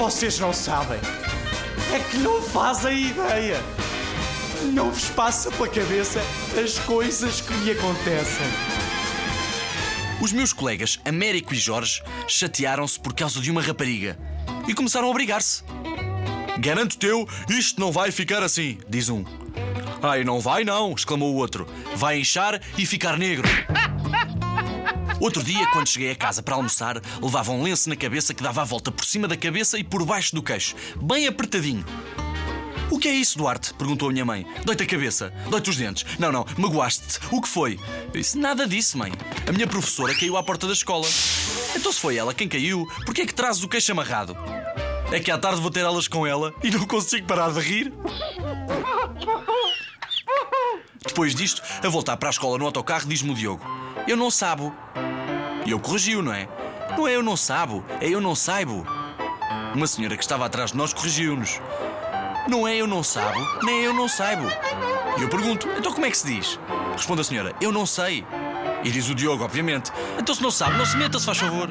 Vocês não sabem. É que não fazem ideia. Não vos passa pela cabeça as coisas que me acontecem. Os meus colegas Américo e Jorge chatearam-se por causa de uma rapariga e começaram a brigar-se. Garanto teu, isto não vai ficar assim, diz um. Ai, não vai não, exclamou o outro. Vai inchar e ficar negro. Outro dia, quando cheguei a casa para almoçar, levava um lenço na cabeça que dava a volta por cima da cabeça e por baixo do queixo, bem apertadinho. O que é isso, Duarte? perguntou a minha mãe. Dói-te a cabeça? Dói-te os dentes? Não, não, magoaste-te. O que foi? Eu disse, nada disso, mãe. A minha professora caiu à porta da escola. Então, se foi ela quem caiu, por que é que trazes o queixo amarrado? É que à tarde vou ter aulas com ela e não consigo parar de rir. Depois disto, a voltar para a escola no autocarro, diz-me o Diogo: Eu não sabo. E eu corrigiu, não é? Não é eu não sabo, é eu não saibo. Uma senhora que estava atrás de nós corrigiu-nos. Não é eu não sabo, nem eu não saibo. E eu pergunto: Então como é que se diz? Responde a senhora: Eu não sei. E diz o Diogo, obviamente: Então se não sabe, não se meta, se faz favor.